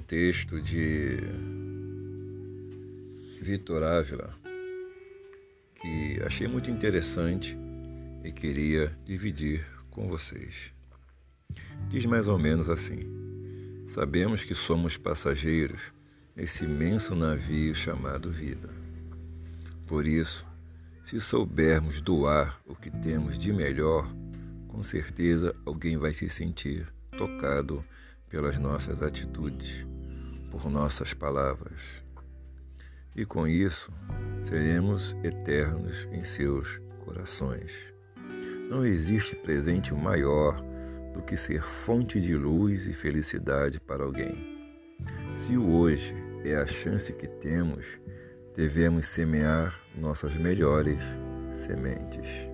texto de Vitor Ávila que achei muito interessante e queria dividir com vocês. Diz mais ou menos assim: Sabemos que somos passageiros nesse imenso navio chamado vida. Por isso, se soubermos doar o que temos de melhor, com certeza alguém vai se sentir tocado pelas nossas atitudes, por nossas palavras. E com isso, seremos eternos em seus corações. Não existe presente maior do que ser fonte de luz e felicidade para alguém. Se o hoje é a chance que temos, devemos semear nossas melhores sementes.